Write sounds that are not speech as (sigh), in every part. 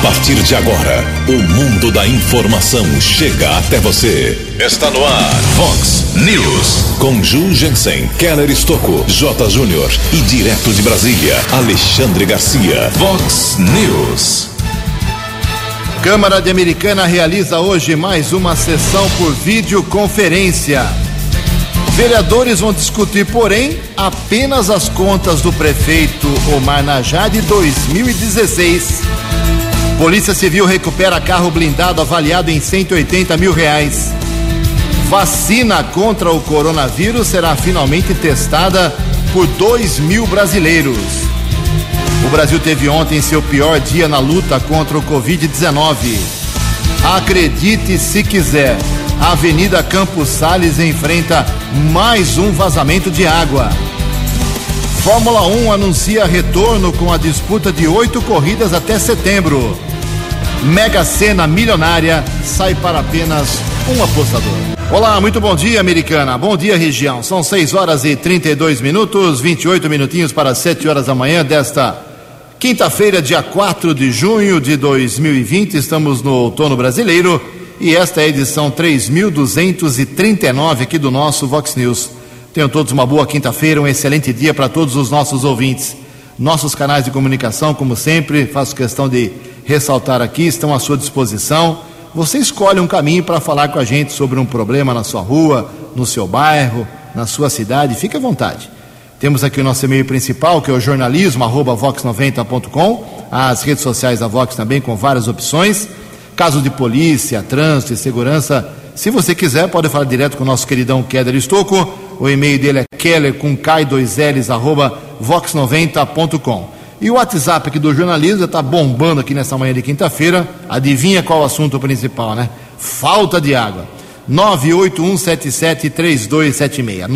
A partir de agora, o mundo da informação chega até você. Está no ar, Fox News. Com Ju Jensen, Keller Estocco, J. Júnior e direto de Brasília, Alexandre Garcia. Fox News. Câmara de Americana realiza hoje mais uma sessão por videoconferência. Vereadores vão discutir, porém, apenas as contas do prefeito Omar Najá de 2016. Polícia Civil recupera carro blindado avaliado em 180 mil reais. Vacina contra o coronavírus será finalmente testada por 2 mil brasileiros. O Brasil teve ontem seu pior dia na luta contra o Covid-19. Acredite se quiser, a Avenida Campos Sales enfrenta mais um vazamento de água. Fórmula 1 anuncia retorno com a disputa de oito corridas até setembro. Mega Sena milionária sai para apenas um apostador. Olá, muito bom dia, americana. Bom dia, região. São 6 horas e 32 minutos, 28 minutinhos para 7 horas da manhã desta quinta-feira, dia 4 de junho de 2020. Estamos no outono brasileiro e esta é a edição 3239 aqui do nosso Vox News. Tenham todos uma boa quinta-feira, um excelente dia para todos os nossos ouvintes. Nossos canais de comunicação, como sempre, faço questão de ressaltar aqui, estão à sua disposição. Você escolhe um caminho para falar com a gente sobre um problema na sua rua, no seu bairro, na sua cidade, fique à vontade. Temos aqui o nosso e-mail principal, que é o jornalismo, vox90.com, as redes sociais da Vox também com várias opções. Casos de polícia, trânsito e segurança, se você quiser, pode falar direto com o nosso queridão Keller Estocco. O e-mail dele é keller com k2ls, arroba vox90.com. E o WhatsApp aqui do jornalismo está bombando aqui nessa manhã de quinta-feira. Adivinha qual o assunto principal, né? Falta de água. 981773276.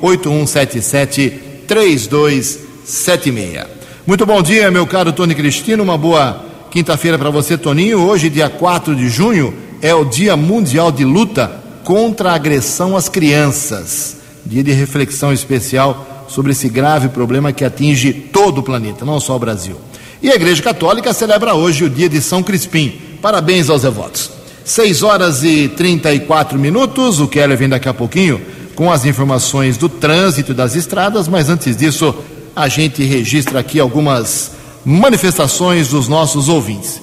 981773276. Muito bom dia, meu caro Tony Cristino. Uma boa quinta-feira para você, Toninho. Hoje, dia 4 de junho, é o Dia Mundial de Luta contra a Agressão às Crianças. Dia de reflexão especial sobre esse grave problema que atinge todo o planeta, não só o Brasil. E a Igreja Católica celebra hoje o dia de São Crispim. Parabéns aos devotos. 6 horas e 34 minutos. O Keller vem daqui a pouquinho com as informações do trânsito das estradas, mas antes disso, a gente registra aqui algumas manifestações dos nossos ouvintes.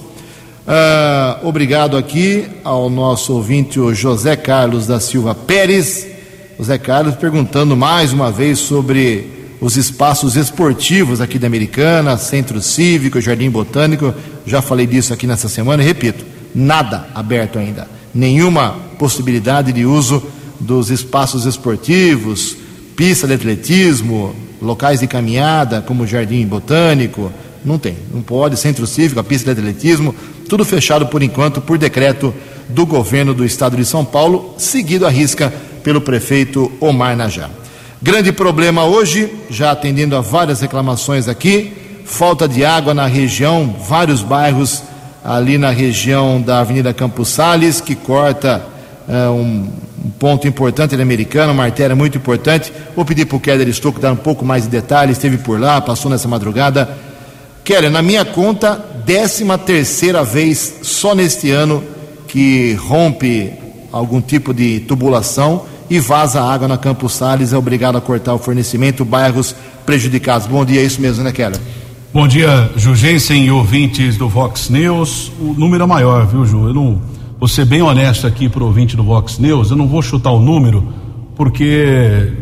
Uh, obrigado aqui ao nosso ouvinte, o José Carlos da Silva Pérez. José Carlos perguntando mais uma vez sobre os espaços esportivos aqui da Americana, Centro Cívico, Jardim Botânico. Já falei disso aqui nessa semana e repito: nada aberto ainda. Nenhuma possibilidade de uso dos espaços esportivos, pista de atletismo, locais de caminhada, como Jardim Botânico. Não tem, não pode. Centro Cívico, a pista de atletismo, tudo fechado por enquanto por decreto do governo do estado de São Paulo, seguido à risca pelo prefeito Omar Najá. Grande problema hoje, já atendendo a várias reclamações aqui, falta de água na região, vários bairros ali na região da Avenida Campos Sales, que corta uh, um, um, ponto importante da Americana, uma artéria muito importante. Vou pedir para o Keller Estouco dar um pouco mais de detalhes, esteve por lá, passou nessa madrugada. Keller, na minha conta, décima terceira vez só neste ano que rompe algum tipo de tubulação e vaza água na Campos Sales, é obrigado a cortar o fornecimento, bairros prejudicados. Bom dia, é isso mesmo, né, Keller? Bom dia, Jugensen e ouvintes do Vox News. O número é maior, viu, Ju? Eu não vou ser bem honesto aqui para o ouvinte do Vox News, eu não vou chutar o número, porque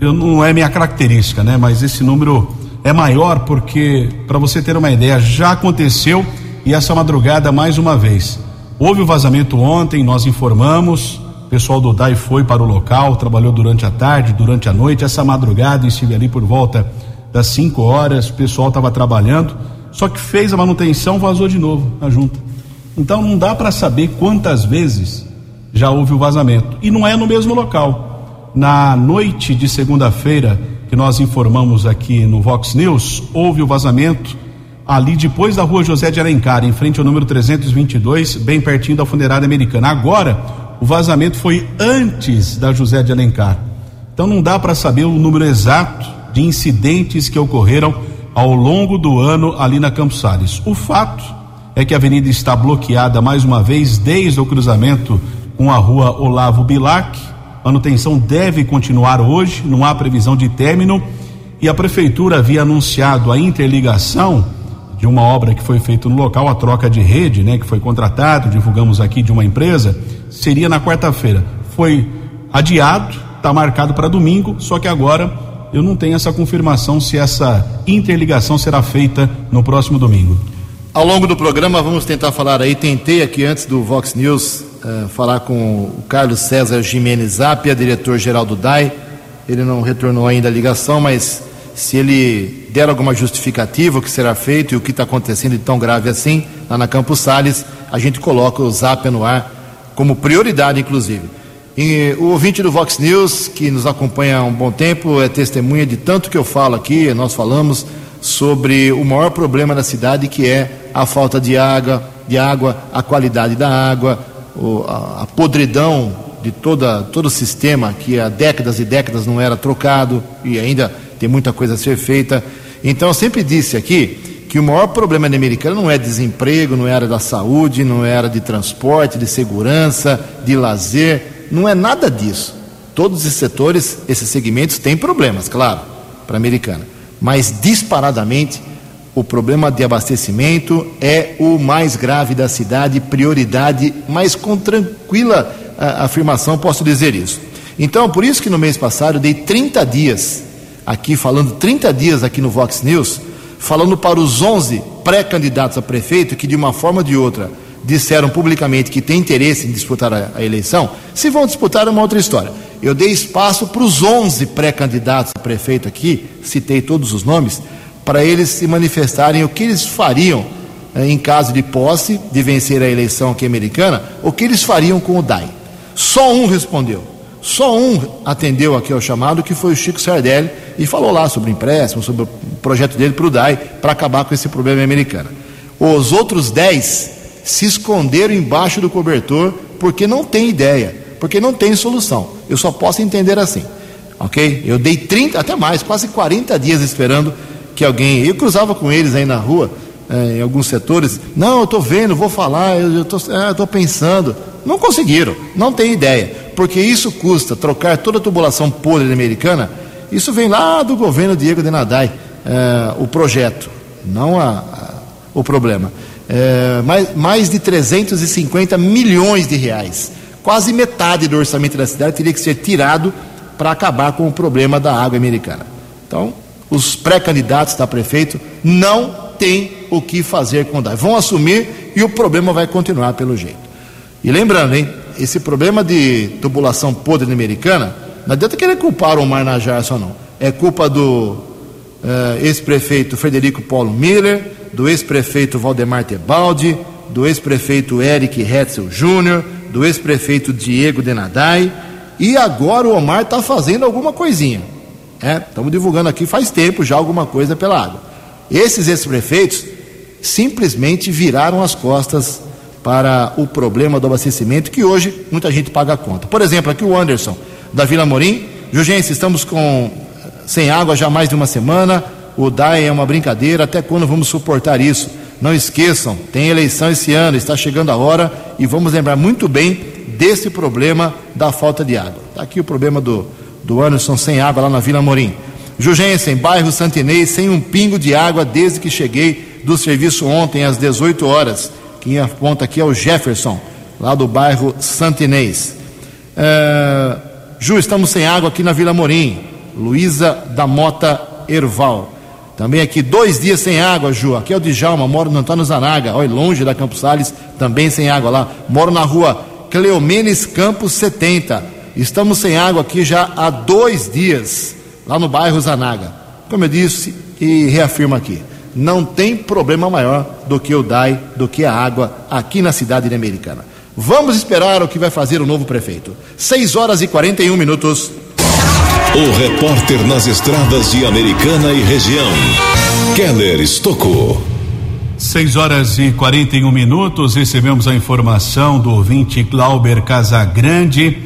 eu, não é minha característica, né? Mas esse número é maior porque, para você ter uma ideia, já aconteceu e essa madrugada mais uma vez. Houve o vazamento ontem, nós informamos, pessoal do DAI foi para o local, trabalhou durante a tarde, durante a noite, essa madrugada estive ali por volta das 5 horas, o pessoal estava trabalhando, só que fez a manutenção, vazou de novo a junta. Então não dá para saber quantas vezes já houve o vazamento. E não é no mesmo local. Na noite de segunda-feira, que nós informamos aqui no Vox News, houve o vazamento ali depois da rua José de Alencar, em frente ao número 322, bem pertinho da funerária americana. Agora, o vazamento foi antes da José de Alencar. Então não dá para saber o número exato de incidentes que ocorreram ao longo do ano ali na Campos Salles. O fato é que a avenida está bloqueada mais uma vez desde o cruzamento com a rua Olavo Bilac. Manutenção deve continuar hoje, não há previsão de término. E a prefeitura havia anunciado a interligação de uma obra que foi feita no local, a troca de rede, né, que foi contratado, divulgamos aqui de uma empresa, seria na quarta-feira. Foi adiado, está marcado para domingo, só que agora eu não tenho essa confirmação se essa interligação será feita no próximo domingo. Ao longo do programa vamos tentar falar aí, tentei aqui antes do Vox News uh, falar com o Carlos César Jimenez Zapia, diretor-geral do DAI. Ele não retornou ainda a ligação, mas se ele der alguma justificativa, o que será feito e o que está acontecendo de tão grave assim, lá na Campos Sales, a gente coloca o Zapia no ar como prioridade, inclusive. E o ouvinte do Vox News, que nos acompanha há um bom tempo, é testemunha de tanto que eu falo aqui, nós falamos sobre o maior problema da cidade, que é a falta de água, de água a qualidade da água, a, podridão de toda, todo o sistema que há décadas e décadas não era trocado e ainda tem muita coisa a ser feita. Então, eu sempre disse aqui que o maior problema da Americana não é desemprego, não era da saúde, não era de transporte, de segurança, de lazer, não é nada disso. Todos os setores, esses segmentos têm problemas, claro, para a Americana mas disparadamente o problema de abastecimento é o mais grave da cidade, prioridade, mas com tranquila a, afirmação posso dizer isso. Então, por isso que no mês passado eu dei 30 dias aqui, falando 30 dias aqui no Vox News, falando para os 11 pré-candidatos a prefeito que de uma forma ou de outra disseram publicamente que têm interesse em disputar a, a eleição, se vão disputar é uma outra história. Eu dei espaço para os 11 pré-candidatos a prefeito aqui, citei todos os nomes, para eles se manifestarem o que eles fariam eh, em caso de posse, de vencer a eleição aqui americana, o que eles fariam com o DAI. Só um respondeu. Só um atendeu aqui ao chamado, que foi o Chico Sardelli, e falou lá sobre empréstimo, sobre o projeto dele para o DAI, para acabar com esse problema americano. Os outros dez se esconderam embaixo do cobertor porque não tem ideia porque não tem solução. Eu só posso entender assim. Ok? Eu dei 30, até mais, quase 40 dias esperando que alguém. Eu cruzava com eles aí na rua, eh, em alguns setores. Não, eu estou vendo, vou falar, eu estou é, pensando. Não conseguiram, não tem ideia. Porque isso custa trocar toda a tubulação podre americana. Isso vem lá do governo Diego de Nadai, eh, o projeto, não a, a, o problema. É, mais, mais de 350 milhões de reais quase metade do orçamento da cidade teria que ser tirado para acabar com o problema da água americana. Então, os pré-candidatos da prefeito não têm o que fazer com o DAI. Vão assumir e o problema vai continuar pelo jeito. E lembrando, hein, esse problema de tubulação podre americana, não adianta querer culpar o Omar Najar só não. É culpa do uh, ex-prefeito Frederico Paulo Miller, do ex-prefeito Valdemar Tebaldi, do ex-prefeito Eric Hetzel Júnior, do ex-prefeito Diego Denadai, e agora o Omar está fazendo alguma coisinha. Estamos é, divulgando aqui faz tempo já alguma coisa pela água. Esses ex-prefeitos simplesmente viraram as costas para o problema do abastecimento que hoje muita gente paga a conta. Por exemplo, aqui o Anderson, da Vila Morim. Jugense, estamos com sem água já mais de uma semana. O DAE é uma brincadeira. Até quando vamos suportar isso? Não esqueçam, tem eleição esse ano, está chegando a hora e vamos lembrar muito bem desse problema da falta de água. Está aqui o problema do, do Anderson sem água lá na Vila Morim. Jugensen, bairro Santinês, sem um pingo de água desde que cheguei do serviço ontem às 18 horas. Quem aponta aqui é o Jefferson, lá do bairro Santinês. É, Ju, estamos sem água aqui na Vila Morim. Luísa da Mota Erval. Também aqui, dois dias sem água, Ju. Aqui é o Djalma, moro no Antônio Zanaga, olha, longe da Campos Sales, também sem água lá. Moro na rua Cleomenes Campos 70. Estamos sem água aqui já há dois dias, lá no bairro Zanaga. Como eu disse e reafirmo aqui, não tem problema maior do que o DAI, do que a água aqui na cidade de Americana. Vamos esperar o que vai fazer o novo prefeito. 6 horas e 41 minutos. O repórter nas estradas de Americana e região, Keller Estocou. 6 horas e 41 minutos, recebemos a informação do ouvinte Glauber Casagrande.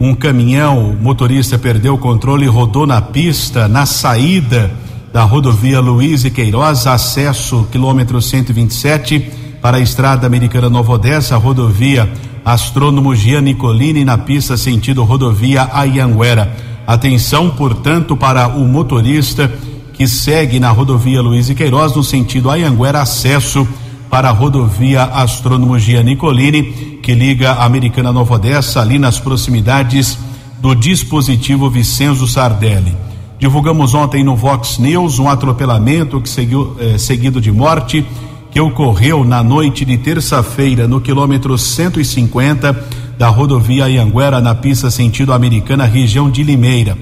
Um caminhão, o motorista perdeu o controle e rodou na pista, na saída da rodovia Luiz e Queiroz, acesso quilômetro 127, para a estrada americana Nova Odessa, rodovia Astrônomo Gian Nicolini, na pista sentido rodovia Ayanguera. Atenção, portanto, para o motorista que segue na rodovia Luiz e Queiroz, no sentido Ayanguera, acesso para a rodovia Astrônomo Gia Nicolini, que liga a Americana Nova Odessa, ali nas proximidades do dispositivo Vicenzo Sardelli. Divulgamos ontem no Vox News um atropelamento que seguiu, eh, seguido de morte que ocorreu na noite de terça-feira no quilômetro 150 da rodovia Ianguera, na pista sentido americana, região de Limeira.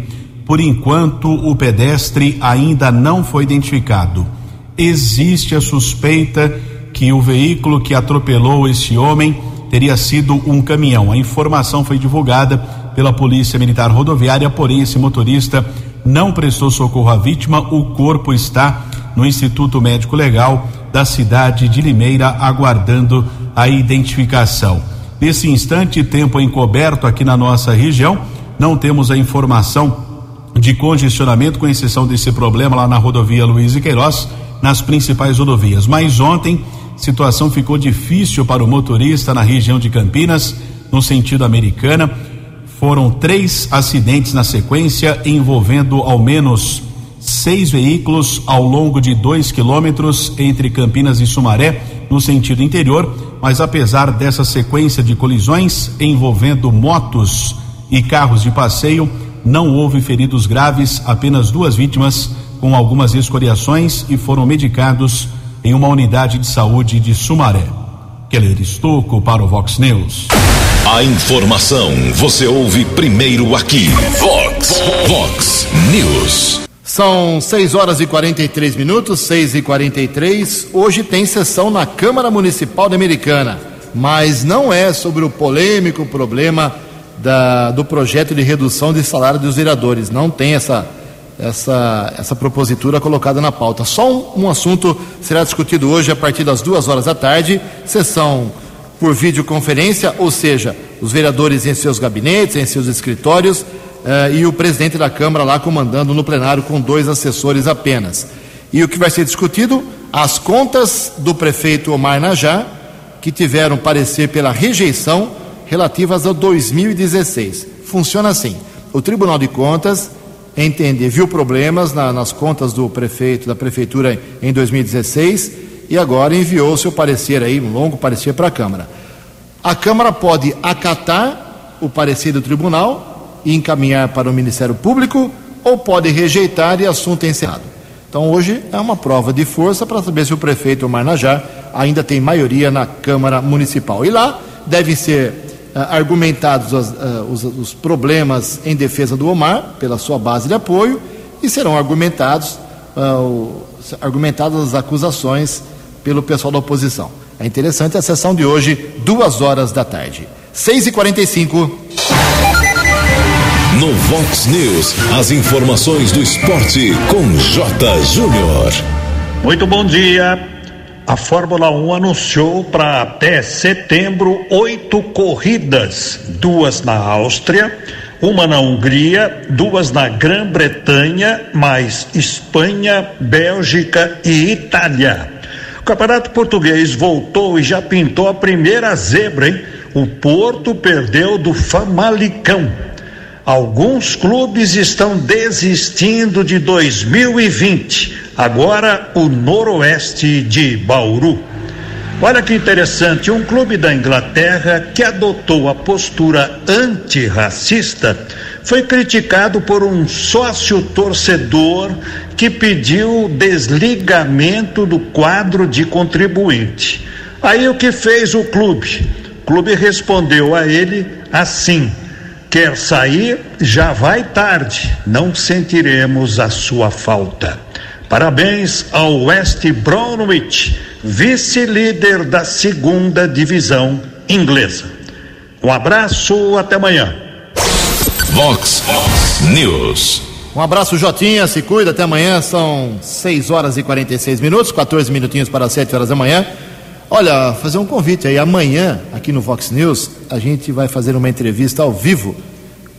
Por enquanto, o pedestre ainda não foi identificado. Existe a suspeita que o veículo que atropelou esse homem teria sido um caminhão. A informação foi divulgada pela Polícia Militar Rodoviária, porém esse motorista não prestou socorro à vítima. O corpo está no Instituto Médico Legal da cidade de Limeira aguardando a identificação. Nesse instante, tempo encoberto aqui na nossa região, não temos a informação de congestionamento, com exceção desse problema lá na rodovia Luiz e Queiroz, nas principais rodovias. Mas ontem, situação ficou difícil para o motorista na região de Campinas, no sentido americana. Foram três acidentes na sequência, envolvendo ao menos seis veículos ao longo de dois quilômetros entre Campinas e Sumaré, no sentido interior. Mas apesar dessa sequência de colisões envolvendo motos e carros de passeio, não houve feridos graves, apenas duas vítimas com algumas escoriações e foram medicados em uma unidade de saúde de Sumaré. Keller Estocco para o Vox News. A informação você ouve primeiro aqui. Vox, Vox News. São 6 horas e 43 minutos, 6 e 43. Hoje tem sessão na Câmara Municipal de Americana, mas não é sobre o polêmico problema da, do projeto de redução de salário dos vereadores. Não tem essa, essa, essa propositura colocada na pauta. Só um, um assunto será discutido hoje a partir das duas horas da tarde, sessão por videoconferência, ou seja, os vereadores em seus gabinetes, em seus escritórios, eh, e o presidente da Câmara lá comandando no plenário com dois assessores apenas. E o que vai ser discutido? As contas do prefeito Omar Najá, que tiveram parecer pela rejeição relativas a 2016. Funciona assim: o Tribunal de Contas entende, viu problemas na, nas contas do prefeito, da prefeitura em 2016 e agora enviou seu parecer aí, um longo parecer para a Câmara. A Câmara pode acatar o parecer do tribunal e encaminhar para o Ministério Público ou pode rejeitar e assunto é encerrado. Então hoje é uma prova de força para saber se o prefeito Marnajá ainda tem maioria na Câmara Municipal. E lá devem ser argumentados uh, os, os, problemas em defesa do Omar, pela sua base de apoio, e serão argumentados, uh, argumentadas as acusações pelo pessoal da oposição. É interessante a sessão de hoje, duas horas da tarde. 6 e 45 No Vox News, as informações do esporte com J. Júnior. Muito bom dia. A Fórmula 1 anunciou para até setembro oito corridas: duas na Áustria, uma na Hungria, duas na Grã-Bretanha, mais Espanha, Bélgica e Itália. O Campeonato Português voltou e já pintou a primeira zebra, hein? O Porto perdeu do Famalicão. Alguns clubes estão desistindo de 2020. Agora o Noroeste de Bauru. Olha que interessante, um clube da Inglaterra que adotou a postura antirracista foi criticado por um sócio torcedor que pediu desligamento do quadro de contribuinte. Aí o que fez o clube? O clube respondeu a ele assim: quer sair, já vai tarde, não sentiremos a sua falta. Parabéns ao West Bromwich, vice-líder da segunda divisão inglesa. Um abraço, até amanhã. Vox News. Um abraço, Jotinha. Se cuida. Até amanhã. São 6 horas e 46 minutos, 14 minutinhos para 7 horas da manhã. Olha, fazer um convite aí. Amanhã, aqui no Vox News, a gente vai fazer uma entrevista ao vivo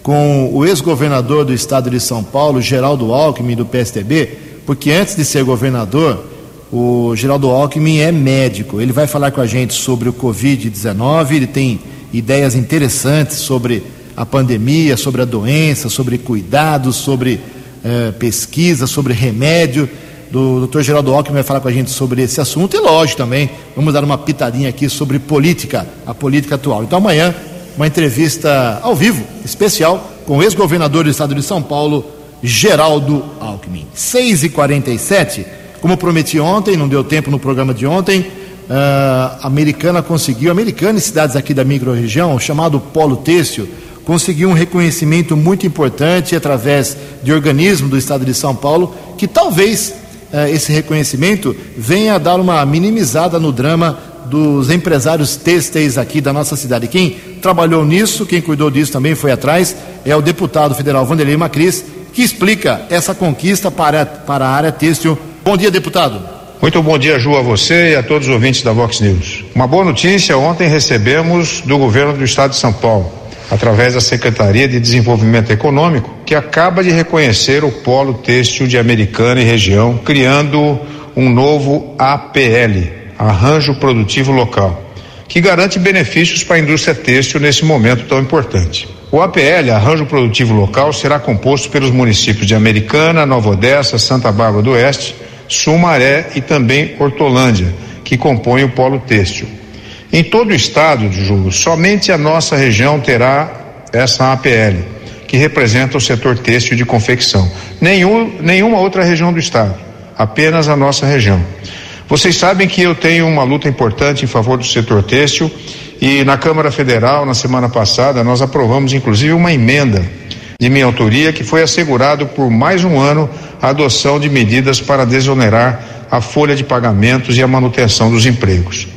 com o ex-governador do estado de São Paulo, Geraldo Alckmin, do PSDB, porque antes de ser governador, O Geraldo Alckmin é médico. Ele vai falar com a gente sobre o Covid-19. Ele tem ideias interessantes sobre a pandemia, sobre a doença, sobre cuidados, sobre eh, pesquisa, sobre remédio. Do Dr. Geraldo Alckmin vai falar com a gente sobre esse assunto e, lógico, também vamos dar uma pitadinha aqui sobre política, a política atual. Então, amanhã, uma entrevista ao vivo, especial, com o ex-governador do estado de São Paulo, Geraldo Alckmin. 6h47, como prometi ontem, não deu tempo no programa de ontem, a uh, Americana conseguiu, Americana e cidades aqui da microrregião, chamado Polo Têxtil, conseguiu um reconhecimento muito importante através de organismo do estado de São Paulo, que talvez uh, esse reconhecimento venha a dar uma minimizada no drama dos empresários têxteis aqui da nossa cidade. Quem trabalhou nisso, quem cuidou disso também foi atrás, é o deputado federal Vanderlei Macris, que explica essa conquista para, para a área têxtil. Bom dia, deputado. Muito bom dia, Ju, a você e a todos os ouvintes da Vox News. Uma boa notícia: ontem recebemos do governo do estado de São Paulo, através da Secretaria de Desenvolvimento Econômico, que acaba de reconhecer o Polo Têxtil de Americana e região, criando um novo APL, Arranjo Produtivo Local, que garante benefícios para a indústria têxtil nesse momento tão importante. O APL, Arranjo Produtivo Local, será composto pelos municípios de Americana, Nova Odessa, Santa Bárbara do Oeste, Sumaré e também Hortolândia, que compõem o polo têxtil. Em todo o estado de Júlio, somente a nossa região terá essa APL, que representa o setor têxtil de confecção. Nenhum, nenhuma outra região do estado, apenas a nossa região. Vocês sabem que eu tenho uma luta importante em favor do setor têxtil e na Câmara Federal, na semana passada, nós aprovamos inclusive uma emenda de minha autoria que foi assegurado por mais um ano a adoção de medidas para desonerar a folha de pagamentos e a manutenção dos empregos.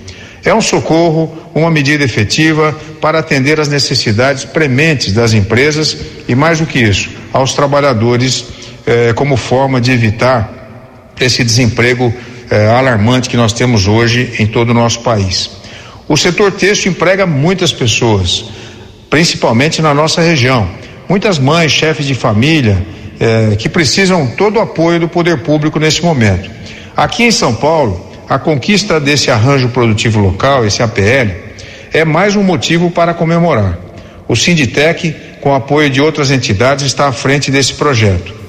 É um socorro, uma medida efetiva para atender às necessidades prementes das empresas e, mais do que isso, aos trabalhadores, eh, como forma de evitar esse desemprego eh, alarmante que nós temos hoje em todo o nosso país. O setor têxtil emprega muitas pessoas, principalmente na nossa região. Muitas mães, chefes de família, eh, que precisam todo o apoio do poder público nesse momento. Aqui em São Paulo, a conquista desse arranjo produtivo local, esse APL, é mais um motivo para comemorar. O Sinditec, com apoio de outras entidades, está à frente desse projeto.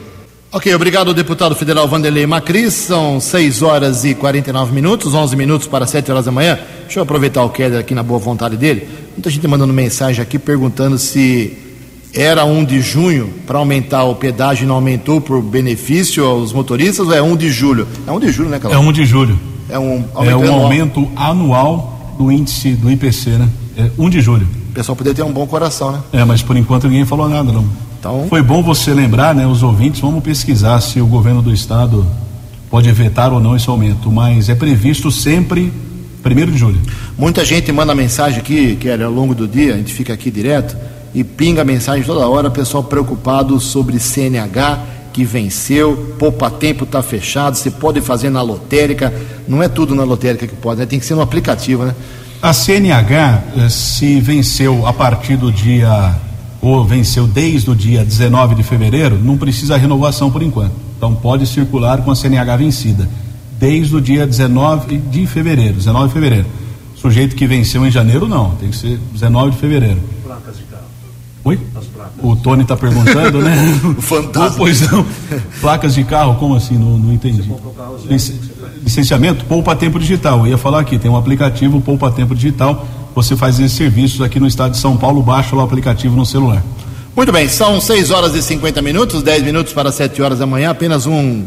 Ok, obrigado, deputado federal Vanderlei Macris. São 6 horas e 49 minutos, 11 minutos para 7 horas da manhã. Deixa eu aproveitar o Keller aqui na boa vontade dele. Muita gente mandando mensagem aqui perguntando se era 1 de junho para aumentar o pedágio e não aumentou por benefício aos motoristas ou é 1 de julho? É 1 de julho, né, Calão? É 1 de julho. É um, é um aumento anual do índice do IPC, né? É 1 de julho. O pessoal poderia ter um bom coração, né? É, mas por enquanto ninguém falou nada, não. Então... Foi bom você lembrar, né, os ouvintes, vamos pesquisar se o governo do estado pode vetar ou não esse aumento, mas é previsto sempre primeiro de julho. Muita gente manda mensagem aqui, que era ao longo do dia, a gente fica aqui direto, e pinga mensagem toda hora, pessoal preocupado sobre CNH, que venceu, poupa tempo está fechado, você pode fazer na lotérica, não é tudo na lotérica que pode, né? tem que ser no aplicativo, né? A CNH, eh, se venceu a partir do dia ou venceu desde o dia 19 de fevereiro, não precisa renovação por enquanto. Então pode circular com a CNH vencida desde o dia 19 de fevereiro, 19 de fevereiro. Sujeito que venceu em janeiro não, tem que ser 19 de fevereiro. Placas de carro. Oi? As placas. O Tony está perguntando, né? (laughs) Fantástico. pois não. Placas de carro, como assim? Não, não entendi. Lic... Licenciamento, poupa tempo digital. Eu ia falar aqui, tem um aplicativo poupa tempo digital você faz esses serviços aqui no estado de São Paulo, baixa o aplicativo no celular. Muito bem, são 6 horas e 50 minutos, 10 minutos para 7 horas da manhã. Apenas um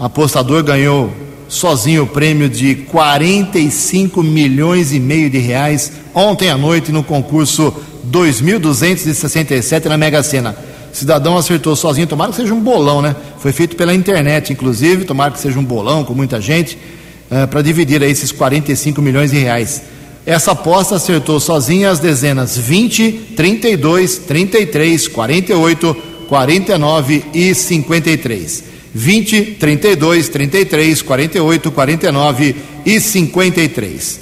apostador ganhou sozinho o prêmio de 45 milhões e meio de reais ontem à noite no concurso 2267 na Mega Sena. Cidadão acertou sozinho, tomara que seja um bolão, né? Foi feito pela internet, inclusive, tomara que seja um bolão com muita gente, uh, para dividir aí esses 45 milhões de reais. Essa aposta acertou sozinha as dezenas 20, 32, 33, 48, 49 e 53. 20, 32, 33, 48, 49 e 53.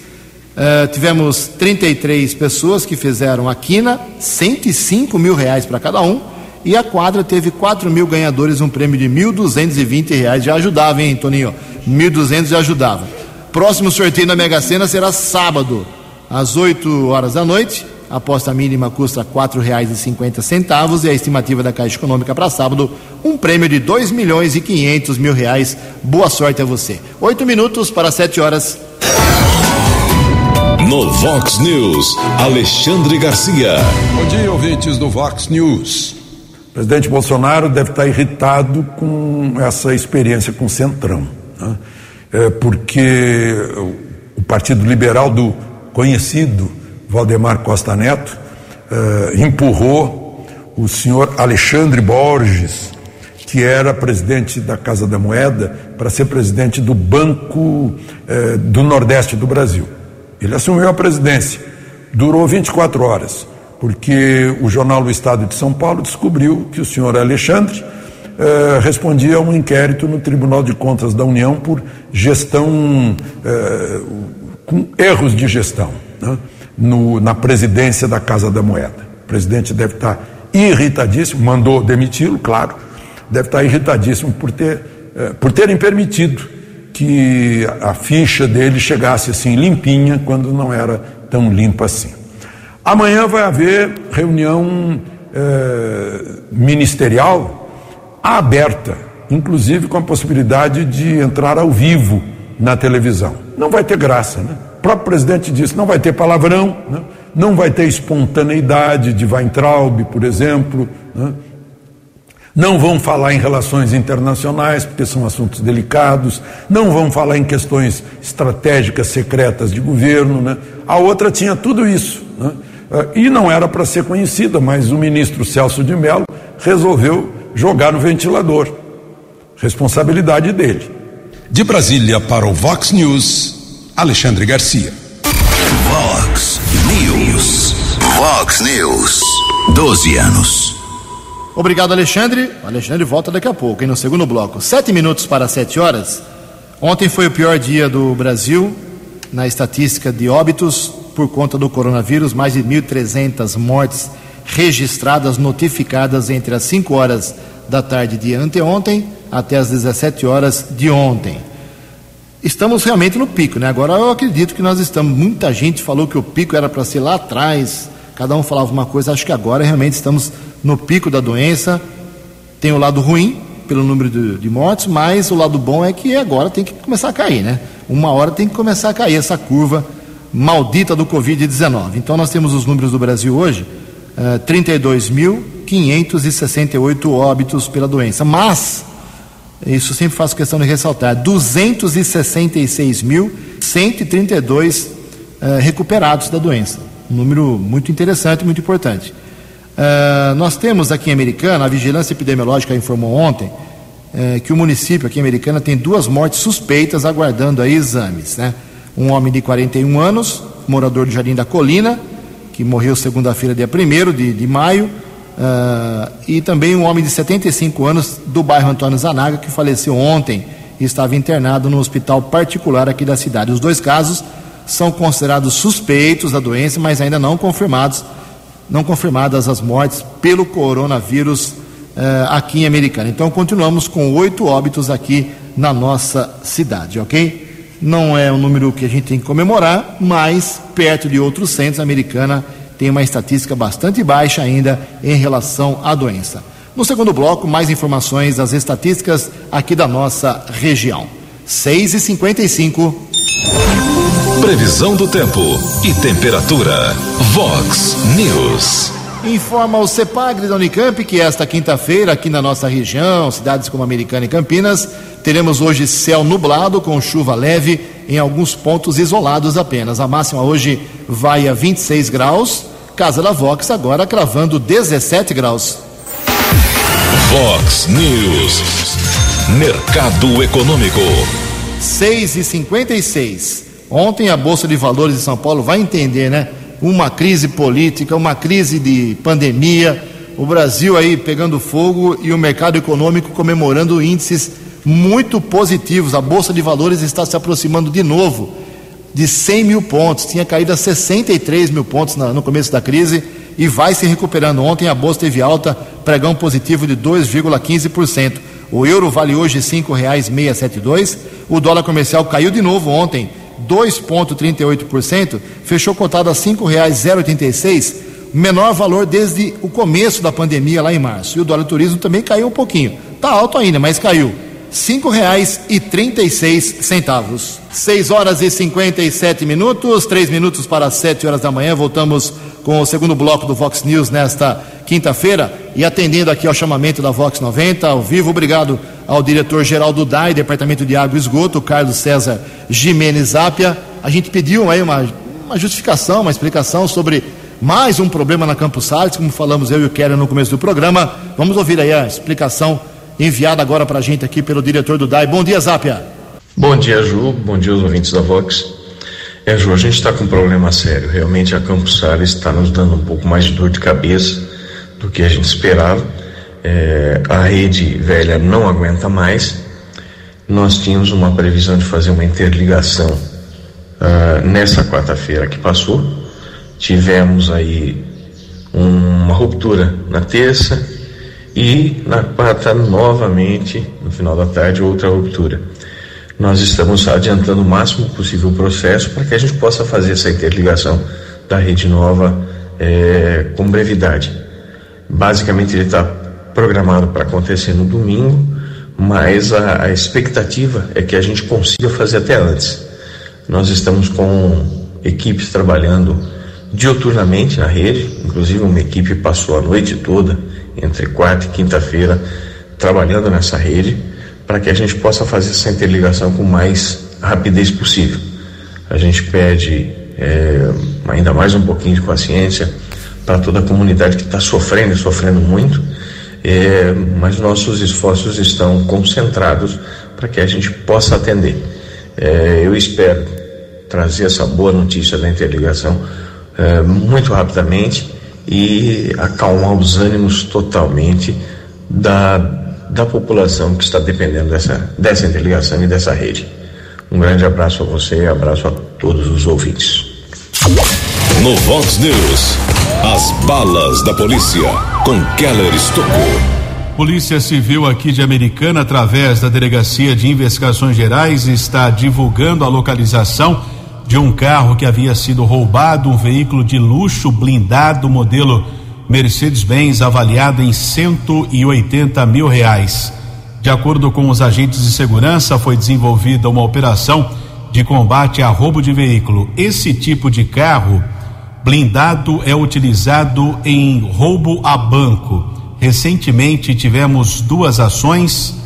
Uh, tivemos 33 pessoas que fizeram a quina, 105 mil reais para cada um, E a quadra teve 4 mil ganhadores, um prêmio de R$ 1.220. Já ajudava, hein, Toninho? R$ 1.200 já ajudava. Próximo sorteio na Mega Sena será sábado, às 8 horas da noite. A aposta mínima custa R$ 4,50 e a estimativa da Caixa Econômica para sábado, um prêmio de R$ milhões e 500 mil reais. Boa sorte a você. Oito minutos para sete horas. No Vox News, Alexandre Garcia. Bom dia, ouvintes do Vox News. O presidente Bolsonaro deve estar irritado com essa experiência com o Centrão, né? É porque o Partido Liberal do conhecido Valdemar Costa Neto é, empurrou o senhor Alexandre Borges, que era presidente da Casa da Moeda, para ser presidente do Banco é, do Nordeste do Brasil. Ele assumiu a presidência, durou 24 horas porque o jornal do Estado de São Paulo descobriu que o senhor Alexandre eh, respondia a um inquérito no Tribunal de Contas da União por gestão, eh, com erros de gestão, né? no, na presidência da Casa da Moeda. O presidente deve estar irritadíssimo, mandou demiti-lo, claro, deve estar irritadíssimo por, ter, eh, por terem permitido que a ficha dele chegasse assim limpinha quando não era tão limpa assim. Amanhã vai haver reunião ministerial aberta, inclusive com a possibilidade de entrar ao vivo na televisão. Não vai ter graça, né? O próprio presidente disse: não vai ter palavrão, né? não vai ter espontaneidade de Weintraub, por exemplo. Né? Não vão falar em relações internacionais, porque são assuntos delicados, não vão falar em questões estratégicas secretas de governo. Né? A outra tinha tudo isso. Né? E não era para ser conhecida, mas o ministro Celso de Mello resolveu jogar no ventilador. Responsabilidade dele. De Brasília para o Vox News, Alexandre Garcia. Vox News. Vox News. 12 anos. Obrigado, Alexandre. O Alexandre volta daqui a pouco, hein, no segundo bloco. Sete minutos para sete horas. Ontem foi o pior dia do Brasil na estatística de óbitos por conta do coronavírus, mais de 1.300 mortes registradas, notificadas entre as 5 horas da tarde de anteontem até as 17 horas de ontem. Estamos realmente no pico, né? Agora eu acredito que nós estamos. Muita gente falou que o pico era para ser lá atrás, cada um falava uma coisa. Acho que agora realmente estamos no pico da doença. Tem o lado ruim, pelo número de, de mortes, mas o lado bom é que agora tem que começar a cair, né? Uma hora tem que começar a cair essa curva maldita do Covid-19. Então nós temos os números do Brasil hoje, uh, eh, 32.568 óbitos pela doença, mas, isso sempre faço questão de ressaltar, 266.132 uh, recuperados da doença. Um número muito interessante, muito importante. Uh, nós temos aqui em Americana, a Vigilância Epidemiológica informou ontem uh, que o município aqui em Americana tem duas mortes suspeitas aguardando aí exames, né? um homem de 41 anos, morador do Jardim da Colina, que morreu segunda-feira, dia 1 de, de maio, uh, e também um homem de 75 anos do bairro Antônio Zanaga, que faleceu ontem e estava internado no hospital particular aqui da cidade. Os dois casos são considerados suspeitos da doença, mas ainda não confirmados, não confirmadas as mortes pelo coronavírus uh, aqui em Americana. Então continuamos com oito óbitos aqui na nossa cidade, ok? Não é um número que a gente tem que comemorar, mas perto de outros centros, a americana tem uma estatística bastante baixa ainda em relação à doença. No segundo bloco, mais informações das estatísticas aqui da nossa região. 6 e 55 Previsão do tempo e temperatura. Vox News. Informa o CEPAGRE da Unicamp que esta quinta-feira, aqui na nossa região, cidades como Americana e Campinas, teremos hoje céu nublado com chuva leve em alguns pontos isolados apenas. A máxima hoje vai a 26 graus. Casa da Vox agora cravando 17 graus. Vox News. Mercado Econômico. 6 e 56 Ontem a Bolsa de Valores de São Paulo vai entender, né? Uma crise política, uma crise de pandemia, o Brasil aí pegando fogo e o mercado econômico comemorando índices muito positivos. A Bolsa de Valores está se aproximando de novo de 100 mil pontos, tinha caído a 63 mil pontos no começo da crise e vai se recuperando. Ontem a Bolsa teve alta pregão positivo de 2,15%. O euro vale hoje R$ 5,672. O dólar comercial caiu de novo ontem, 2,38%, fechou cotado a R$ 5,086, menor valor desde o começo da pandemia lá em março. E o dólar turismo também caiu um pouquinho. Está alto ainda, mas caiu cinco reais e trinta e seis centavos. Seis horas e cinquenta e sete minutos, três minutos para sete horas da manhã. Voltamos com o segundo bloco do Vox News nesta quinta-feira e atendendo aqui ao chamamento da Vox 90 ao vivo. Obrigado ao diretor-geral do DAI, Departamento de Água e Esgoto, Carlos César Jimenez Apia. A gente pediu aí uma, uma justificação, uma explicação sobre mais um problema na Campos Salles, como falamos eu e o Keller no começo do programa. Vamos ouvir aí a explicação enviada agora para a gente aqui pelo diretor do DAI. Bom dia, Zápia. Bom dia, Ju. Bom dia aos ouvintes da Vox. É, Ju, a gente está com um problema sério. Realmente a Campos Salles está nos dando um pouco mais de dor de cabeça do que a gente esperava. É, a rede velha não aguenta mais. Nós tínhamos uma previsão de fazer uma interligação uh, nessa quarta-feira que passou. Tivemos aí uma ruptura na terça, e na quarta, novamente, no final da tarde, outra ruptura. Nós estamos adiantando o máximo possível o processo para que a gente possa fazer essa interligação da rede nova é, com brevidade. Basicamente, ele está programado para acontecer no domingo, mas a, a expectativa é que a gente consiga fazer até antes. Nós estamos com equipes trabalhando dioturnamente na rede, inclusive uma equipe passou a noite toda entre quarta e quinta-feira, trabalhando nessa rede, para que a gente possa fazer essa interligação com mais rapidez possível. A gente pede é, ainda mais um pouquinho de paciência para toda a comunidade que está sofrendo sofrendo muito, é, mas nossos esforços estão concentrados para que a gente possa atender. É, eu espero trazer essa boa notícia da interligação muito rapidamente e acalmar os ânimos totalmente da, da população que está dependendo dessa, dessa interligação e dessa rede. Um grande abraço a você e abraço a todos os ouvintes. No Vox News, as balas da polícia com Keller Estocou. Polícia Civil aqui de Americana, através da Delegacia de Investigações Gerais, está divulgando a localização de um carro que havia sido roubado, um veículo de luxo blindado, modelo Mercedes-Benz, avaliado em 180 mil reais. De acordo com os agentes de segurança, foi desenvolvida uma operação de combate a roubo de veículo. Esse tipo de carro blindado é utilizado em roubo a banco. Recentemente tivemos duas ações,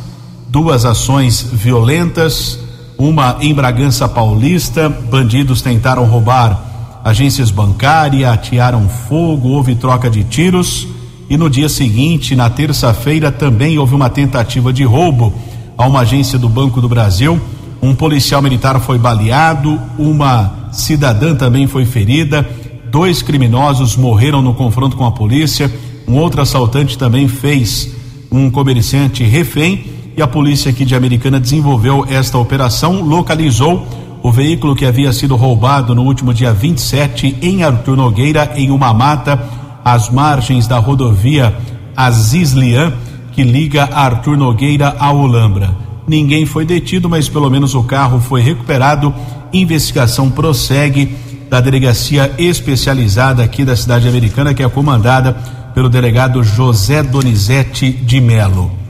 duas ações violentas uma em Bragança Paulista, bandidos tentaram roubar agências bancárias, atearam fogo, houve troca de tiros. E no dia seguinte, na terça-feira, também houve uma tentativa de roubo a uma agência do Banco do Brasil. Um policial militar foi baleado, uma cidadã também foi ferida, dois criminosos morreram no confronto com a polícia, um outro assaltante também fez um comerciante refém e a polícia aqui de Americana desenvolveu esta operação, localizou o veículo que havia sido roubado no último dia 27 em Artur Nogueira, em uma mata, às margens da rodovia Azizlian, que liga Artur Nogueira a Olambra. Ninguém foi detido, mas pelo menos o carro foi recuperado. Investigação prossegue da delegacia especializada aqui da cidade americana, que é comandada pelo delegado José Donizete de Melo.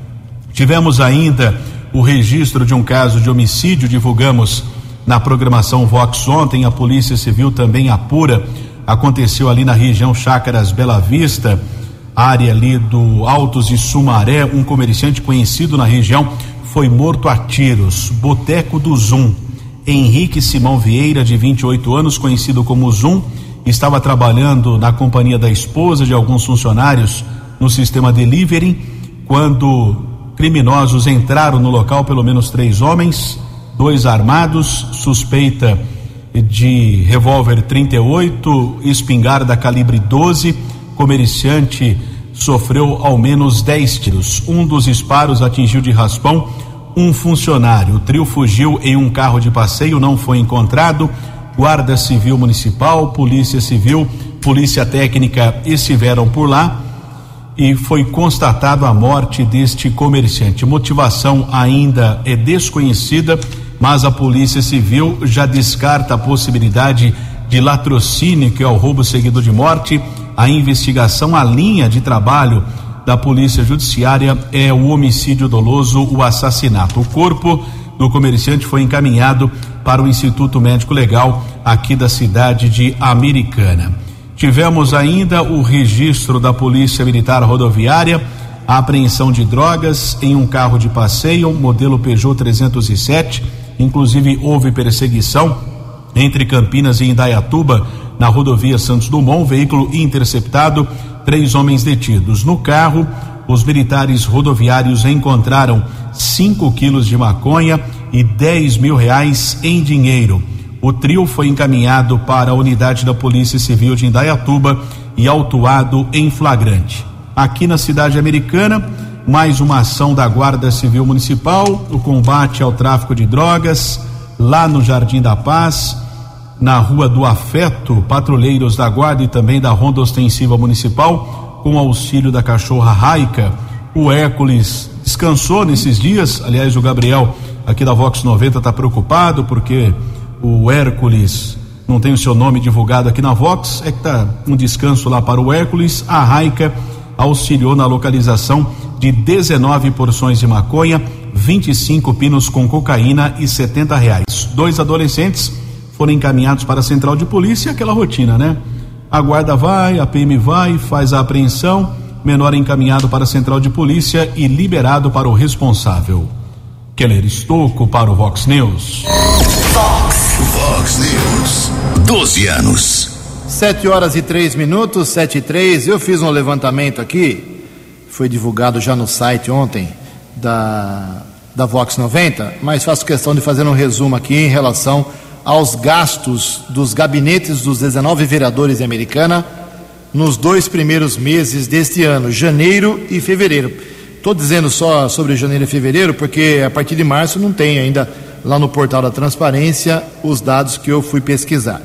Tivemos ainda o registro de um caso de homicídio, divulgamos na programação Vox ontem. A Polícia Civil também apura. Aconteceu ali na região Chácaras Bela Vista, área ali do Altos de Sumaré. Um comerciante conhecido na região foi morto a tiros. Boteco do Zum. Henrique Simão Vieira, de 28 anos, conhecido como Zum, estava trabalhando na companhia da esposa de alguns funcionários no sistema delivery quando Criminosos entraram no local, pelo menos três homens, dois armados, suspeita de revólver 38, espingarda calibre 12. Comerciante sofreu ao menos 10 tiros. Um dos disparos atingiu de raspão um funcionário. O trio fugiu em um carro de passeio, não foi encontrado. Guarda Civil Municipal, Polícia Civil, Polícia Técnica estiveram por lá e foi constatado a morte deste comerciante. Motivação ainda é desconhecida, mas a Polícia Civil já descarta a possibilidade de latrocínio, que é o roubo seguido de morte. A investigação, a linha de trabalho da Polícia Judiciária é o homicídio doloso, o assassinato. O corpo do comerciante foi encaminhado para o Instituto Médico Legal aqui da cidade de Americana. Tivemos ainda o registro da Polícia Militar Rodoviária, a apreensão de drogas em um carro de passeio, modelo Peugeot 307. Inclusive, houve perseguição entre Campinas e Indaiatuba, na rodovia Santos Dumont, veículo interceptado, três homens detidos. No carro, os militares rodoviários encontraram 5 quilos de maconha e 10 mil reais em dinheiro. O trio foi encaminhado para a unidade da Polícia Civil de Indaiatuba e autuado em flagrante. Aqui na cidade americana, mais uma ação da Guarda Civil Municipal, o combate ao tráfico de drogas, lá no Jardim da Paz, na Rua do Afeto, patrulheiros da Guarda e também da Ronda Ostensiva Municipal, com auxílio da cachorra Raica. O Hércules descansou nesses dias, aliás, o Gabriel aqui da Vox 90 está preocupado porque o Hércules não tem o seu nome divulgado aqui na Vox, é que tá um descanso lá para o Hércules. A Raica auxiliou na localização de 19 porções de maconha, 25 pinos com cocaína e 70 reais. Dois adolescentes foram encaminhados para a central de polícia, aquela rotina, né? A guarda vai, a PM vai, faz a apreensão, menor encaminhado para a central de polícia e liberado para o responsável. Keller Estocco para o Vox News. Vox News. 12 anos. Sete horas e três minutos, sete e três. Eu fiz um levantamento aqui, foi divulgado já no site ontem da, da Vox 90, mas faço questão de fazer um resumo aqui em relação aos gastos dos gabinetes dos 19 vereadores de Americana nos dois primeiros meses deste ano, janeiro e fevereiro. Estou dizendo só sobre janeiro e fevereiro porque a partir de março não tem ainda lá no portal da transparência os dados que eu fui pesquisar.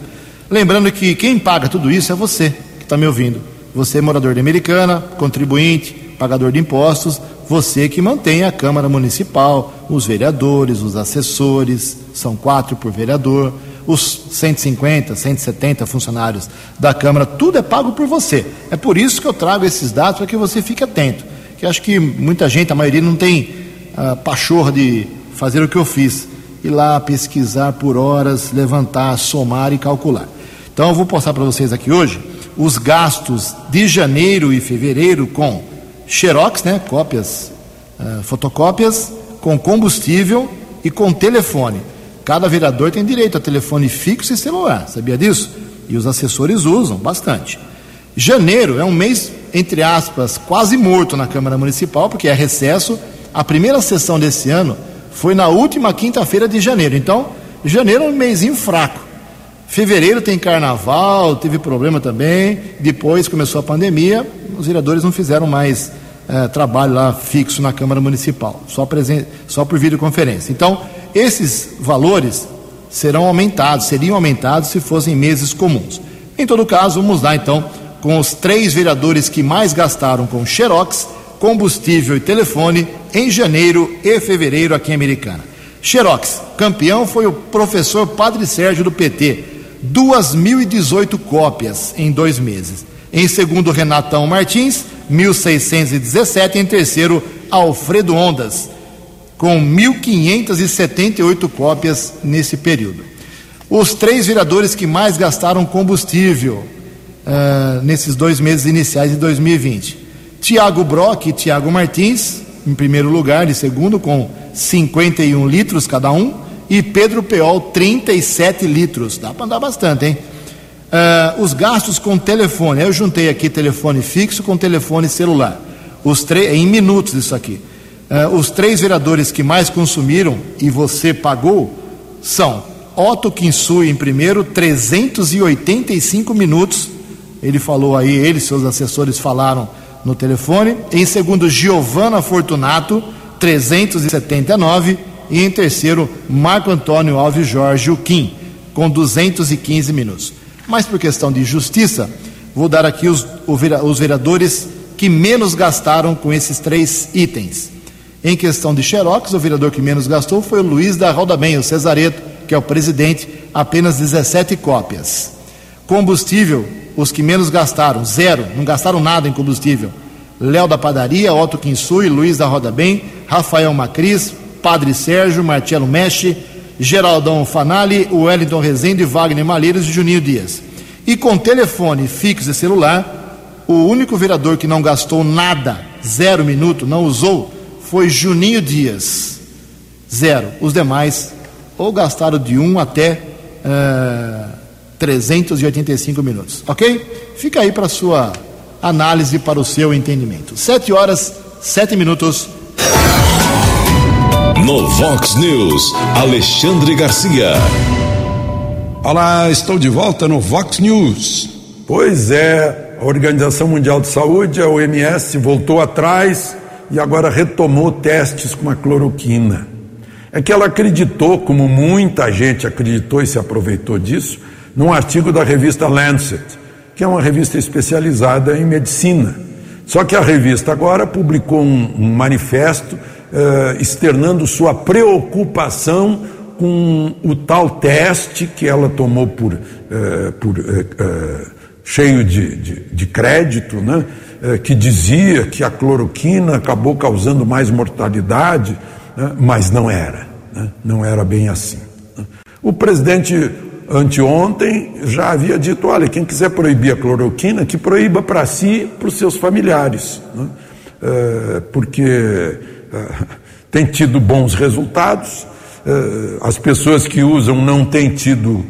Lembrando que quem paga tudo isso é você que está me ouvindo. Você é morador de Americana, contribuinte, pagador de impostos, você que mantém a Câmara Municipal, os vereadores, os assessores, são quatro por vereador, os 150, 170 funcionários da Câmara, tudo é pago por você. É por isso que eu trago esses dados para que você fique atento que acho que muita gente, a maioria não tem a pachorra de fazer o que eu fiz, ir lá pesquisar por horas, levantar, somar e calcular. Então eu vou passar para vocês aqui hoje os gastos de janeiro e fevereiro com xerox, né, cópias, uh, fotocópias, com combustível e com telefone. Cada vereador tem direito a telefone fixo e celular, sabia disso? E os assessores usam bastante. Janeiro é um mês entre aspas, quase morto na Câmara Municipal, porque é recesso. A primeira sessão desse ano foi na última quinta-feira de janeiro. Então, janeiro é um mêsinho fraco. Fevereiro tem carnaval, teve problema também. Depois começou a pandemia, os vereadores não fizeram mais é, trabalho lá fixo na Câmara Municipal, só, presen só por videoconferência. Então, esses valores serão aumentados, seriam aumentados se fossem meses comuns. Em todo caso, vamos lá então com os três vereadores que mais gastaram com xerox, combustível e telefone em janeiro e fevereiro aqui em Americana. Xerox, campeão foi o professor Padre Sérgio do PT, 2.018 cópias em dois meses. Em segundo, Renatão Martins, 1.617. Em terceiro, Alfredo Ondas, com 1.578 cópias nesse período. Os três vereadores que mais gastaram combustível uh, nesses dois meses iniciais de 2020. Tiago Brock e Tiago Martins, em primeiro lugar, e segundo, com 51 litros cada um, e Pedro Peol, 37 litros. Dá para andar bastante, hein? Uh, os gastos com telefone, eu juntei aqui telefone fixo com telefone celular. Os três, em minutos isso aqui. Uh, os três vereadores que mais consumiram e você pagou são Otto Kinsui em primeiro, 385 minutos ele falou aí, ele seus assessores falaram no telefone. Em segundo, Giovana Fortunato, 379. E em terceiro, Marco Antônio Alves Jorge Uquim, com 215 minutos. Mas por questão de justiça, vou dar aqui os, os vereadores que menos gastaram com esses três itens. Em questão de xerox, o vereador que menos gastou foi o Luiz da Roda o Cesareto, que é o presidente, apenas 17 cópias. Combustível, os que menos gastaram, zero, não gastaram nada em combustível. Léo da Padaria, Otto Kinsui, Luiz da Roda Bem, Rafael Macris, Padre Sérgio, Marcelo Mexe, Geraldão Fanali, Wellington Rezende, Wagner Malheiros e Juninho Dias. E com telefone fixo e celular, o único vereador que não gastou nada, zero minuto, não usou, foi Juninho Dias. Zero. Os demais ou gastaram de um até uh, 385 minutos. Ok? Fica aí para sua análise, para o seu entendimento. Sete horas, sete minutos. No Vox News, Alexandre Garcia. Olá, estou de volta no Vox News. Pois é, a Organização Mundial de Saúde, a OMS, voltou atrás e agora retomou testes com a cloroquina. É que ela acreditou, como muita gente acreditou e se aproveitou disso, num artigo da revista Lancet, que é uma revista especializada em medicina. Só que a revista agora publicou um, um manifesto uh, externando sua preocupação com o tal teste que ela tomou por, uh, por uh, cheio de, de, de crédito, né? que dizia que a cloroquina acabou causando mais mortalidade, né? mas não era, né? não era bem assim. Né. O presidente anteontem já havia dito: olha, quem quiser proibir a cloroquina, que proíba para si e para os seus familiares, né? porque tem tido bons resultados, as pessoas que usam não têm tido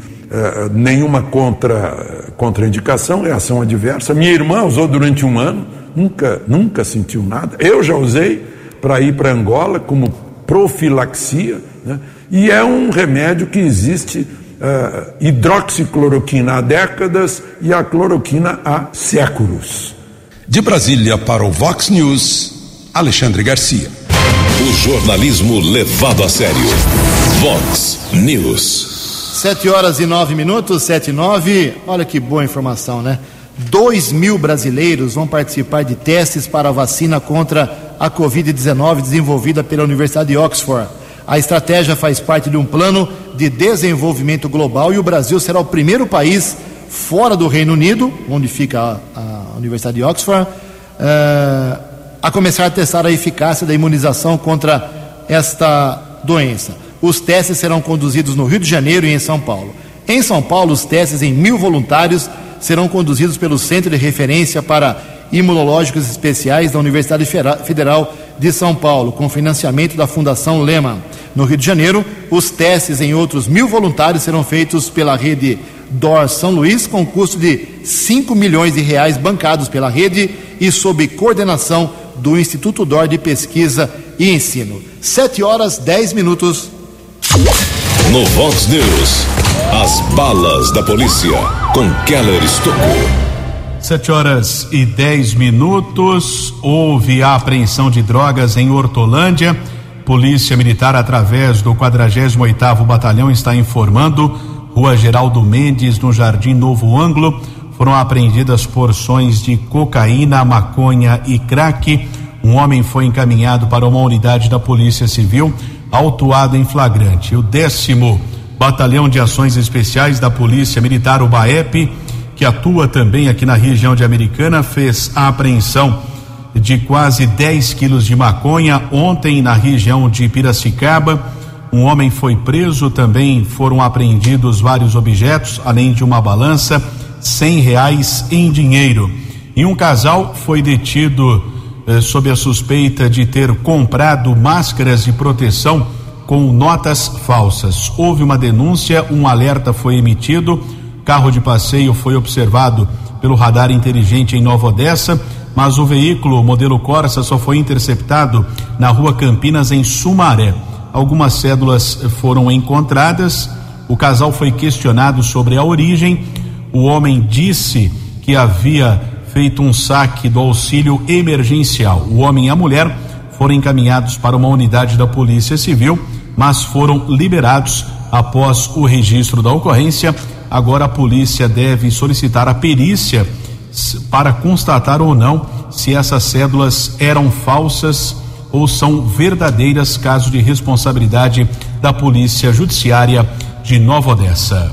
nenhuma contra, contraindicação, reação adversa. Minha irmã usou durante um ano, nunca, nunca sentiu nada. Eu já usei para ir para Angola como profilaxia, né? e é um remédio que existe uh, hidroxicloroquina há décadas e a cloroquina há séculos. De Brasília para o Vox News, Alexandre Garcia. O jornalismo levado a sério. Vox News. Sete horas e nove minutos, sete e nove. Olha que boa informação, né? Dois mil brasileiros vão participar de testes para a vacina contra a Covid-19 desenvolvida pela Universidade de Oxford. A estratégia faz parte de um plano de desenvolvimento global e o Brasil será o primeiro país fora do Reino Unido, onde fica a, a Universidade de Oxford, uh, a começar a testar a eficácia da imunização contra esta doença. Os testes serão conduzidos no Rio de Janeiro e em São Paulo. Em São Paulo, os testes em mil voluntários serão conduzidos pelo Centro de Referência para Imunológicos Especiais da Universidade Federal de São Paulo, com financiamento da Fundação Lema. No Rio de Janeiro, os testes em outros mil voluntários serão feitos pela rede DOR São Luís, com custo de 5 milhões de reais bancados pela rede e sob coordenação do Instituto DOR de Pesquisa e Ensino. Sete horas, dez minutos. No Vox News, as balas da polícia com Keller Estocou. Sete horas e dez minutos. Houve a apreensão de drogas em Hortolândia. Polícia Militar, através do 48º Batalhão, está informando. Rua Geraldo Mendes, no Jardim Novo Ângulo, foram apreendidas porções de cocaína, maconha e crack. Um homem foi encaminhado para uma unidade da Polícia Civil autuado em flagrante. O décimo Batalhão de Ações Especiais da Polícia Militar, o BAEP, que atua também aqui na região de Americana, fez a apreensão de quase 10 quilos de maconha ontem na região de Piracicaba. Um homem foi preso, também foram apreendidos vários objetos, além de uma balança, cem reais em dinheiro. E um casal foi detido eh, sob a suspeita de ter comprado máscaras de proteção com notas falsas. Houve uma denúncia, um alerta foi emitido, carro de passeio foi observado pelo radar inteligente em Nova Odessa, mas o veículo modelo Corsa só foi interceptado na rua Campinas, em Sumaré. Algumas cédulas foram encontradas, o casal foi questionado sobre a origem, o homem disse que havia feito um saque do auxílio emergencial. O homem e a mulher foram encaminhados para uma unidade da Polícia Civil, mas foram liberados após o registro da ocorrência. Agora a polícia deve solicitar a perícia para constatar ou não se essas cédulas eram falsas ou são verdadeiras, caso de responsabilidade da Polícia Judiciária de Nova Odessa.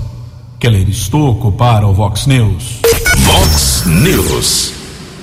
Keller Estocco para o Vox News. Vox News.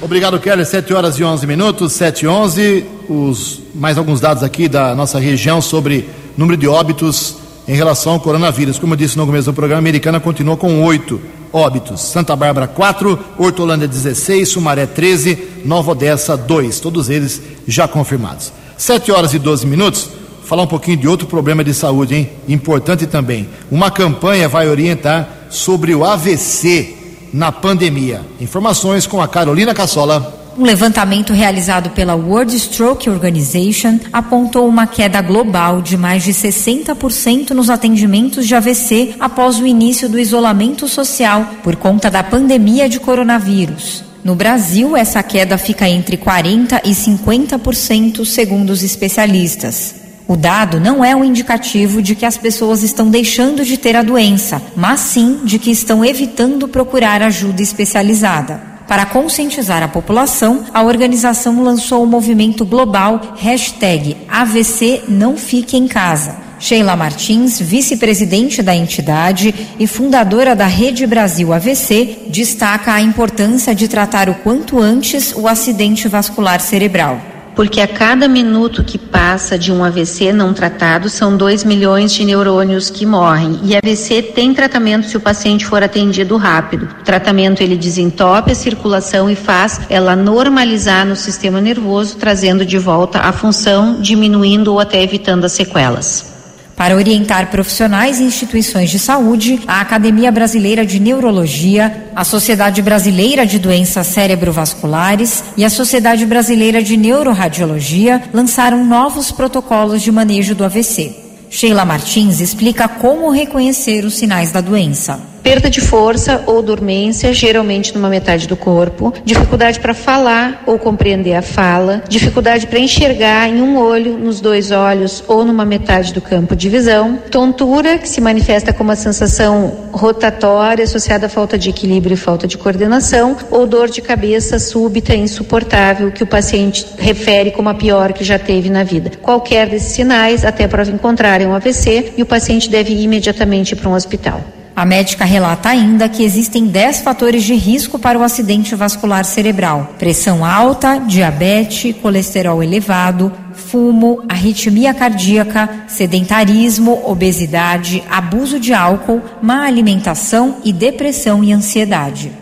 Obrigado, Keller. 7 horas e 11 minutos, 7 e 11. Os, mais alguns dados aqui da nossa região sobre número de óbitos em relação ao coronavírus. Como eu disse no começo do programa, a americana continua com oito óbitos. Santa Bárbara, 4, Hortolândia, 16, Sumaré, 13, Nova Odessa, 2. Todos eles já confirmados. 7 horas e 12 minutos falar um pouquinho de outro problema de saúde, hein? Importante também. Uma campanha vai orientar sobre o AVC na pandemia. Informações com a Carolina Cassola. Um levantamento realizado pela World Stroke Organization apontou uma queda global de mais de 60% nos atendimentos de AVC após o início do isolamento social por conta da pandemia de coronavírus. No Brasil, essa queda fica entre 40% e 50%, segundo os especialistas. O dado não é um indicativo de que as pessoas estão deixando de ter a doença, mas sim de que estão evitando procurar ajuda especializada. Para conscientizar a população, a organização lançou o movimento global hashtag AVC Não Fique em Casa. Sheila Martins, vice-presidente da entidade e fundadora da Rede Brasil AVC, destaca a importância de tratar o quanto antes o acidente vascular cerebral porque a cada minuto que passa de um AVC não tratado, são 2 milhões de neurônios que morrem. E AVC tem tratamento se o paciente for atendido rápido. O tratamento ele desentope a circulação e faz ela normalizar no sistema nervoso, trazendo de volta a função, diminuindo ou até evitando as sequelas. Para orientar profissionais e instituições de saúde, a Academia Brasileira de Neurologia, a Sociedade Brasileira de Doenças Cerebrovasculares e a Sociedade Brasileira de Neuroradiologia lançaram novos protocolos de manejo do AVC. Sheila Martins explica como reconhecer os sinais da doença perda de força ou dormência, geralmente numa metade do corpo, dificuldade para falar ou compreender a fala, dificuldade para enxergar em um olho, nos dois olhos ou numa metade do campo de visão, tontura, que se manifesta como uma sensação rotatória associada à falta de equilíbrio e falta de coordenação, ou dor de cabeça súbita e insuportável, que o paciente refere como a pior que já teve na vida. Qualquer desses sinais, até para encontrarem um AVC, e o paciente deve ir imediatamente para um hospital. A médica relata ainda que existem 10 fatores de risco para o acidente vascular cerebral: pressão alta, diabetes, colesterol elevado, fumo, arritmia cardíaca, sedentarismo, obesidade, abuso de álcool, má alimentação e depressão e ansiedade.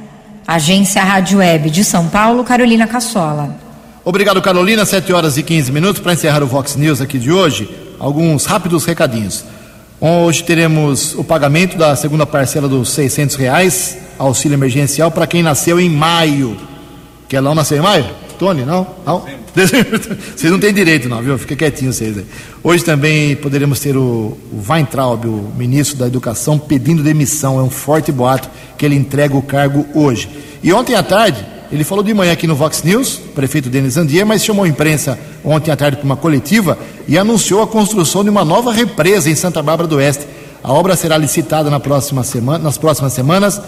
Agência Rádio Web de São Paulo, Carolina Cassola. Obrigado, Carolina. 7 horas e 15 minutos para encerrar o Vox News aqui de hoje. Alguns rápidos recadinhos. Hoje teremos o pagamento da segunda parcela dos 600 reais, auxílio emergencial para quem nasceu em maio. Quer lá nasceu em maio? Tony, não? Não? (laughs) Vocês não têm direito, não, viu? Fica quietinho vocês aí. Hoje também poderemos ter o, o Weintraub, o ministro da Educação, pedindo demissão. É um forte boato que ele entrega o cargo hoje. E ontem à tarde, ele falou de manhã aqui no Vox News, prefeito Denis Andier, mas chamou a imprensa ontem à tarde para uma coletiva e anunciou a construção de uma nova represa em Santa Bárbara do Oeste. A obra será licitada na próxima semana, nas próximas semanas,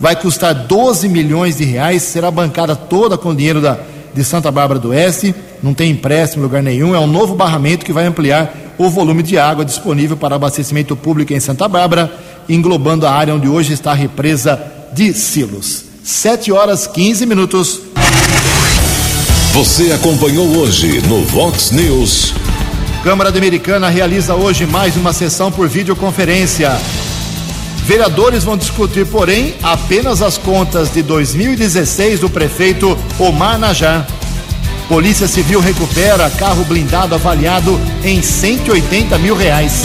vai custar 12 milhões de reais, será bancada toda com dinheiro da, de Santa Bárbara do Oeste, não tem empréstimo em lugar nenhum, é um novo barramento que vai ampliar o volume de água disponível para abastecimento público em Santa Bárbara, englobando a área onde hoje está a represa de Silos. 7 horas 15 minutos. Você acompanhou hoje no Vox News. Câmara Americana realiza hoje mais uma sessão por videoconferência. Vereadores vão discutir, porém, apenas as contas de 2016 do prefeito Omar Najar. Polícia Civil recupera carro blindado avaliado em 180 mil reais.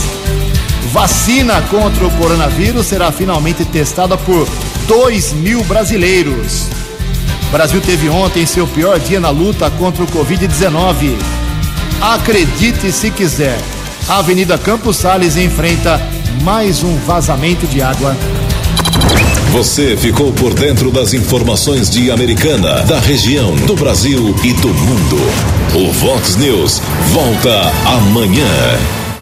Vacina contra o coronavírus será finalmente testada por 2 mil brasileiros. O Brasil teve ontem seu pior dia na luta contra o Covid-19. Acredite se quiser, a Avenida Campos Sales enfrenta mais um vazamento de água. Você ficou por dentro das informações de Americana, da região, do Brasil e do mundo. O Vox News volta amanhã.